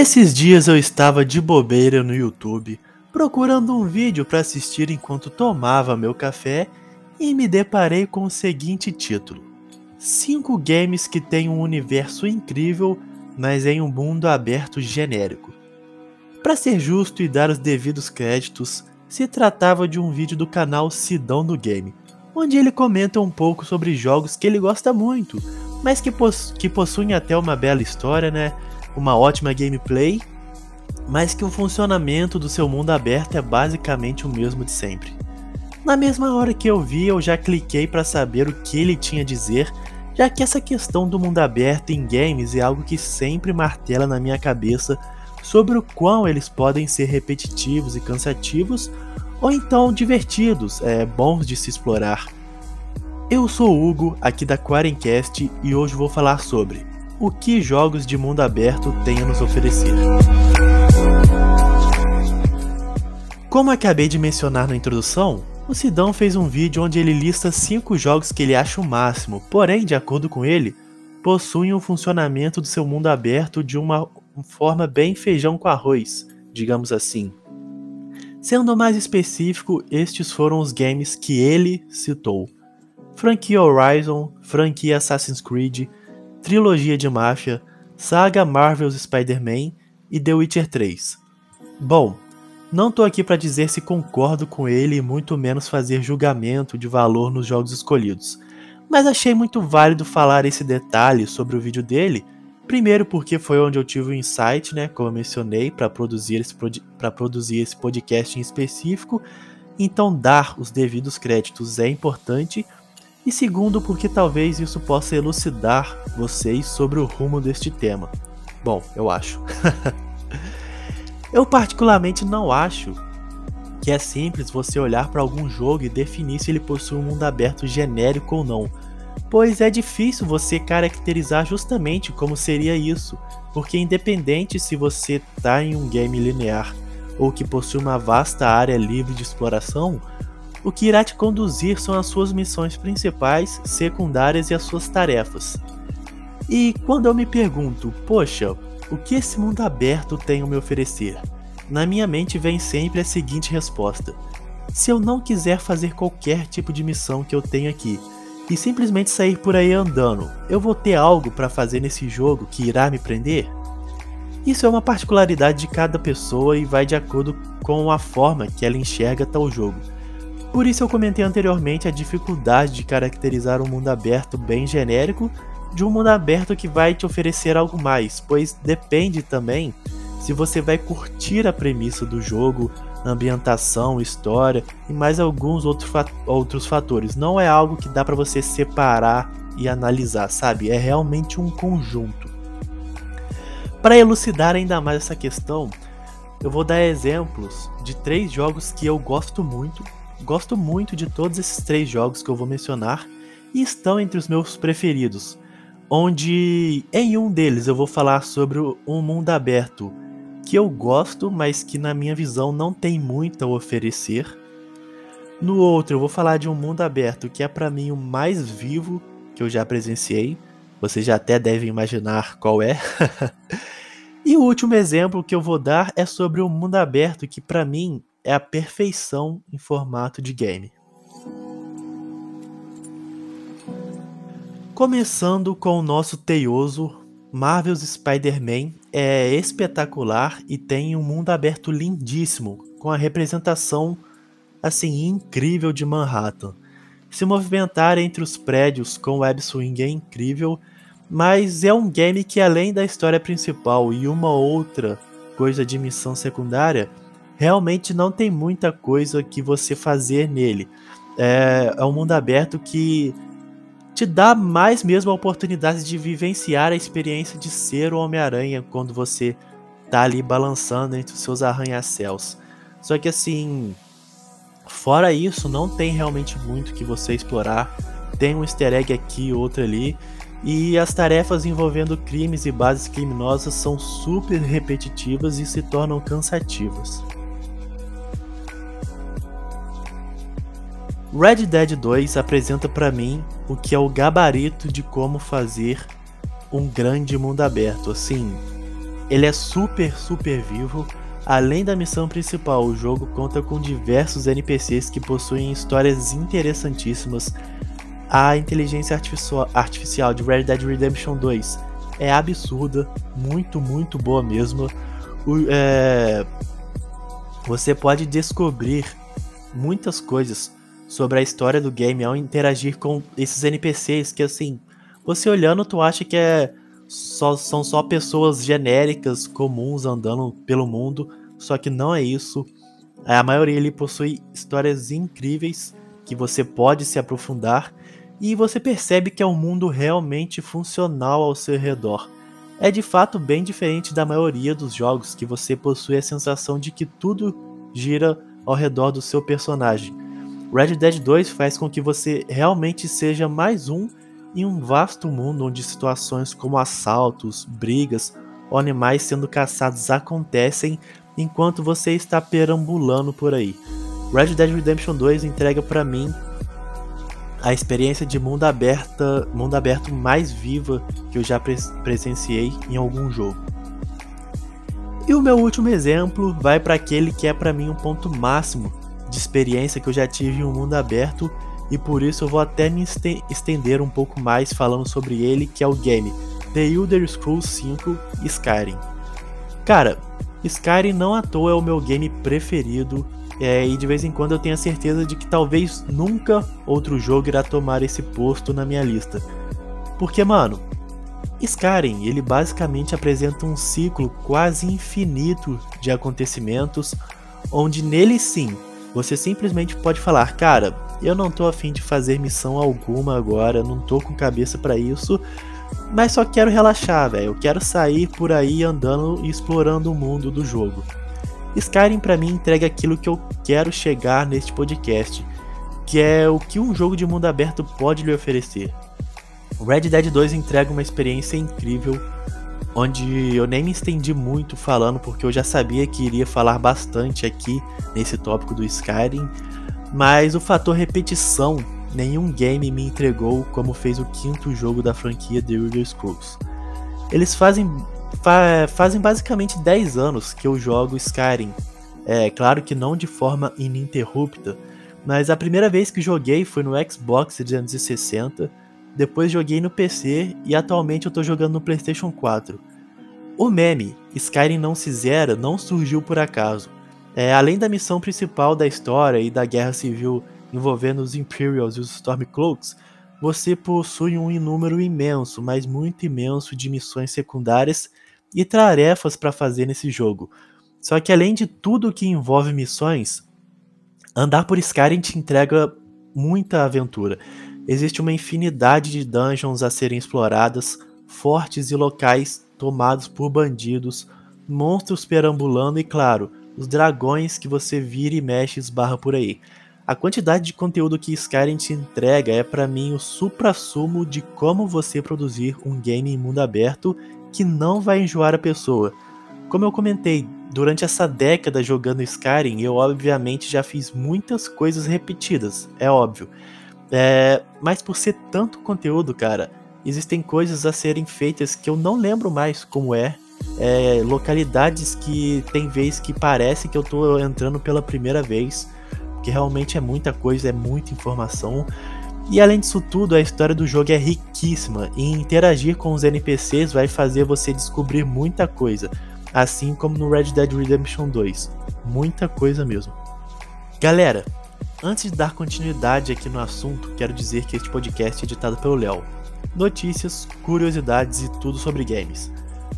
Esses dias eu estava de bobeira no YouTube, procurando um vídeo para assistir enquanto tomava meu café e me deparei com o seguinte título: 5 games que têm um universo incrível, mas em um mundo aberto genérico. Para ser justo e dar os devidos créditos, se tratava de um vídeo do canal Sidão do Game, onde ele comenta um pouco sobre jogos que ele gosta muito, mas que, que possuem até uma bela história, né? Uma ótima gameplay, mas que o funcionamento do seu mundo aberto é basicamente o mesmo de sempre. Na mesma hora que eu vi, eu já cliquei para saber o que ele tinha a dizer, já que essa questão do mundo aberto em games é algo que sempre martela na minha cabeça sobre o quão eles podem ser repetitivos e cansativos, ou então divertidos, é, bons de se explorar. Eu sou o Hugo, aqui da Quarencast, e hoje vou falar sobre o que jogos de mundo aberto têm a nos oferecer. Como acabei de mencionar na introdução, o Sidão fez um vídeo onde ele lista 5 jogos que ele acha o máximo, porém, de acordo com ele, possuem um funcionamento do seu mundo aberto de uma forma bem feijão com arroz, digamos assim. Sendo mais específico, estes foram os games que ele citou: franquia Horizon, franquia Assassin's Creed, trilogia de máfia, saga Marvel's Spider-Man e The Witcher 3. Bom, não tô aqui para dizer se concordo com ele e muito menos fazer julgamento de valor nos jogos escolhidos, mas achei muito válido falar esse detalhe sobre o vídeo dele, primeiro porque foi onde eu tive o insight, né, como eu mencionei, para produzir, esse, produzir esse podcast em específico, então dar os devidos créditos é importante, e segundo, porque talvez isso possa elucidar vocês sobre o rumo deste tema. Bom, eu acho. eu particularmente não acho que é simples você olhar para algum jogo e definir se ele possui um mundo aberto genérico ou não, pois é difícil você caracterizar justamente como seria isso, porque independente se você está em um game linear ou que possui uma vasta área livre de exploração, o que irá te conduzir são as suas missões principais, secundárias e as suas tarefas. E quando eu me pergunto, poxa, o que esse mundo aberto tem a me oferecer? Na minha mente vem sempre a seguinte resposta: se eu não quiser fazer qualquer tipo de missão que eu tenho aqui e simplesmente sair por aí andando, eu vou ter algo para fazer nesse jogo que irá me prender? Isso é uma particularidade de cada pessoa e vai de acordo com a forma que ela enxerga tal jogo. Por isso eu comentei anteriormente a dificuldade de caracterizar um mundo aberto bem genérico de um mundo aberto que vai te oferecer algo mais, pois depende também se você vai curtir a premissa do jogo, ambientação, história e mais alguns outros fatores. Não é algo que dá para você separar e analisar, sabe? É realmente um conjunto. Para elucidar ainda mais essa questão, eu vou dar exemplos de três jogos que eu gosto muito Gosto muito de todos esses três jogos que eu vou mencionar e estão entre os meus preferidos, onde em um deles eu vou falar sobre um mundo aberto que eu gosto, mas que na minha visão não tem muito a oferecer. No outro eu vou falar de um mundo aberto que é para mim o mais vivo que eu já presenciei. Vocês já até devem imaginar qual é. e o último exemplo que eu vou dar é sobre um mundo aberto que para mim é a perfeição em formato de game. Começando com o nosso teioso Marvel's Spider-Man é espetacular e tem um mundo aberto lindíssimo, com a representação assim incrível de Manhattan. Se movimentar entre os prédios com web swing é incrível, mas é um game que além da história principal e uma outra coisa de missão secundária, realmente não tem muita coisa que você fazer nele. É, é um mundo aberto que te dá mais mesmo a oportunidade de vivenciar a experiência de ser o Homem-Aranha quando você tá ali balançando entre os seus arranha-céus. Só que assim, fora isso, não tem realmente muito que você explorar. Tem um easter egg aqui outro ali. E as tarefas envolvendo crimes e bases criminosas são super repetitivas e se tornam cansativas. Red Dead 2 apresenta para mim o que é o gabarito de como fazer um grande mundo aberto. Assim, ele é super, super vivo. Além da missão principal, o jogo conta com diversos NPCs que possuem histórias interessantíssimas. A inteligência artificial de Red Dead Redemption 2 é absurda, muito, muito boa mesmo. O, é... Você pode descobrir muitas coisas sobre a história do game ao interagir com esses NPCs que assim, você olhando tu acha que é só, são só pessoas genéricas, comuns andando pelo mundo, só que não é isso. A maioria ele possui histórias incríveis que você pode se aprofundar e você percebe que é um mundo realmente funcional ao seu redor. É de fato bem diferente da maioria dos jogos que você possui a sensação de que tudo gira ao redor do seu personagem. Red Dead 2 faz com que você realmente seja mais um em um vasto mundo onde situações como assaltos, brigas ou animais sendo caçados acontecem enquanto você está perambulando por aí. Red Dead Redemption 2 entrega para mim a experiência de mundo aberta, mundo aberto mais viva que eu já presenciei em algum jogo. E o meu último exemplo vai para aquele que é para mim um ponto máximo de experiência que eu já tive em um mundo aberto e por isso eu vou até me estender um pouco mais falando sobre ele, que é o game The Elder Scrolls 5 Skyrim. Cara, Skyrim não à toa é o meu game preferido é, e de vez em quando eu tenho a certeza de que talvez nunca outro jogo irá tomar esse posto na minha lista. Porque, mano, Skyrim ele basicamente apresenta um ciclo quase infinito de acontecimentos, onde nele sim você simplesmente pode falar, cara, eu não tô afim de fazer missão alguma agora, não tô com cabeça para isso, mas só quero relaxar, velho. Eu quero sair por aí andando e explorando o mundo do jogo. Skyrim para mim entrega aquilo que eu quero chegar neste podcast, que é o que um jogo de mundo aberto pode lhe oferecer. Red Dead 2 entrega uma experiência incrível, onde eu nem me estendi muito falando porque eu já sabia que iria falar bastante aqui nesse tópico do Skyrim, mas o fator repetição nenhum game me entregou como fez o quinto jogo da franquia The Elder Scrolls. Eles fazem, fa fazem basicamente 10 anos que eu jogo Skyrim. É claro que não de forma ininterrupta, mas a primeira vez que joguei foi no Xbox 360, depois joguei no PC e atualmente eu tô jogando no PlayStation 4. O meme Skyrim não se zera não surgiu por acaso. É, além da missão principal da história e da guerra civil envolvendo os Imperials e os Stormcloaks, você possui um número imenso, mas muito imenso de missões secundárias e tarefas para fazer nesse jogo. Só que além de tudo que envolve missões, andar por Skyrim te entrega muita aventura. Existe uma infinidade de dungeons a serem exploradas, fortes e locais tomados por bandidos, monstros perambulando e, claro, os dragões que você vira e mexe esbarra por aí. A quantidade de conteúdo que Skyrim te entrega é para mim o supra-sumo de como você produzir um game em mundo aberto que não vai enjoar a pessoa. Como eu comentei, durante essa década jogando Skyrim, eu obviamente já fiz muitas coisas repetidas, é óbvio. É, mas por ser tanto conteúdo, cara, existem coisas a serem feitas que eu não lembro mais como é. é localidades que tem vez que parece que eu tô entrando pela primeira vez porque realmente é muita coisa, é muita informação. E além disso tudo, a história do jogo é riquíssima e interagir com os NPCs vai fazer você descobrir muita coisa, assim como no Red Dead Redemption 2. Muita coisa mesmo. Galera, antes de dar continuidade aqui no assunto, quero dizer que este podcast é editado pelo Léo. Notícias, curiosidades e tudo sobre games.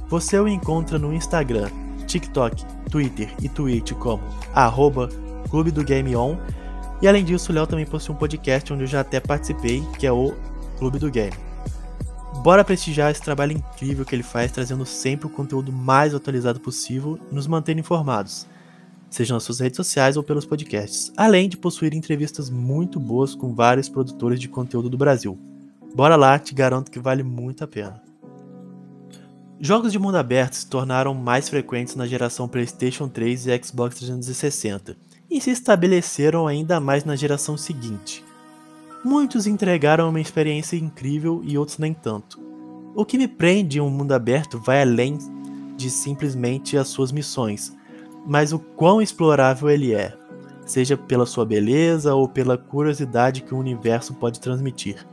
Você o encontra no Instagram, TikTok, Twitter e Twitch como arroba Clube do Game On. E além disso, o Léo também possui um podcast onde eu já até participei, que é o Clube do Game. Bora prestigiar esse trabalho incrível que ele faz, trazendo sempre o conteúdo mais atualizado possível e nos mantendo informados, seja nas suas redes sociais ou pelos podcasts, além de possuir entrevistas muito boas com vários produtores de conteúdo do Brasil. Bora lá, te garanto que vale muito a pena. Jogos de mundo aberto se tornaram mais frequentes na geração PlayStation 3 e Xbox 360 e se estabeleceram ainda mais na geração seguinte. Muitos entregaram uma experiência incrível e outros nem tanto. O que me prende em um mundo aberto vai além de simplesmente as suas missões, mas o quão explorável ele é, seja pela sua beleza ou pela curiosidade que o universo pode transmitir.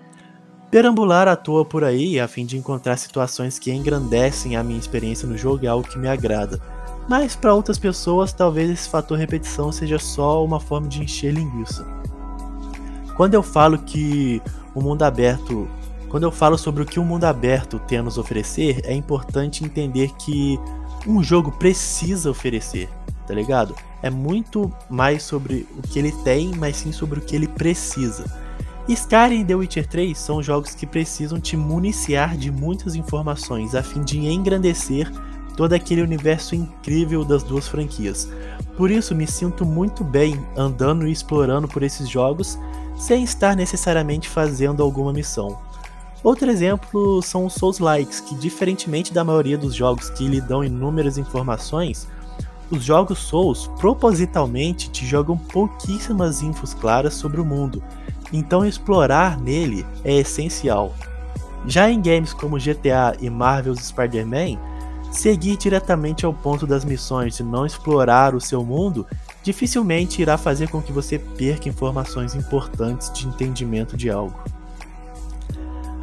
Perambular à toa por aí a fim de encontrar situações que engrandecem a minha experiência no jogo é algo que me agrada, mas para outras pessoas talvez esse fator repetição seja só uma forma de encher linguiça. Quando eu falo que o mundo aberto, quando eu falo sobre o que o mundo aberto tem a nos oferecer, é importante entender que um jogo precisa oferecer, tá ligado? É muito mais sobre o que ele tem, mas sim sobre o que ele precisa. Skyrim e The Witcher 3 são jogos que precisam te municiar de muitas informações a fim de engrandecer todo aquele universo incrível das duas franquias. Por isso me sinto muito bem andando e explorando por esses jogos sem estar necessariamente fazendo alguma missão. Outro exemplo são os Souls Likes, que diferentemente da maioria dos jogos que lhe dão inúmeras informações, os jogos Souls propositalmente te jogam pouquíssimas infos claras sobre o mundo, então explorar nele é essencial. Já em games como GTA e Marvel's Spider-Man, seguir diretamente ao ponto das missões e não explorar o seu mundo dificilmente irá fazer com que você perca informações importantes de entendimento de algo.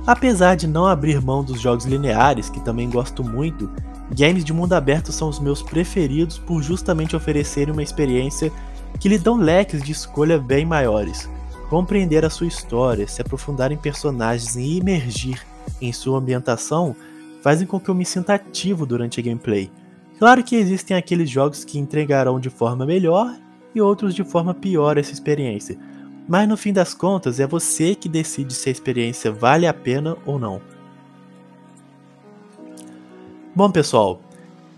Apesar de não abrir mão dos jogos lineares, que também gosto muito, games de mundo aberto são os meus preferidos por justamente oferecerem uma experiência que lhe dão leques de escolha bem maiores compreender a sua história, se aprofundar em personagens e imergir em sua ambientação fazem com que eu me sinta ativo durante a gameplay. Claro que existem aqueles jogos que entregarão de forma melhor e outros de forma pior essa experiência, mas no fim das contas é você que decide se a experiência vale a pena ou não. Bom, pessoal,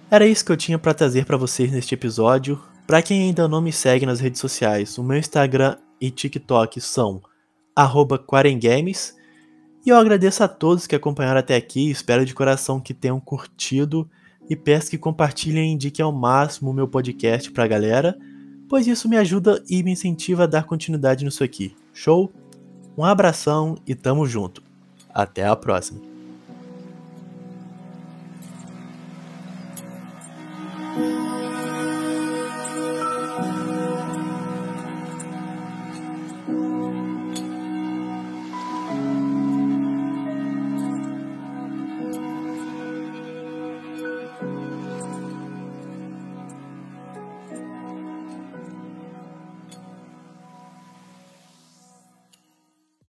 era isso que eu tinha para trazer para vocês neste episódio. Para quem ainda não me segue nas redes sociais, o meu Instagram e TikTok são @quarengames. E eu agradeço a todos que acompanharam até aqui, espero de coração que tenham curtido e peço que compartilhem e indiquem ao máximo o meu podcast pra galera, pois isso me ajuda e me incentiva a dar continuidade nisso aqui. Show? Um abração e tamo junto. Até a próxima.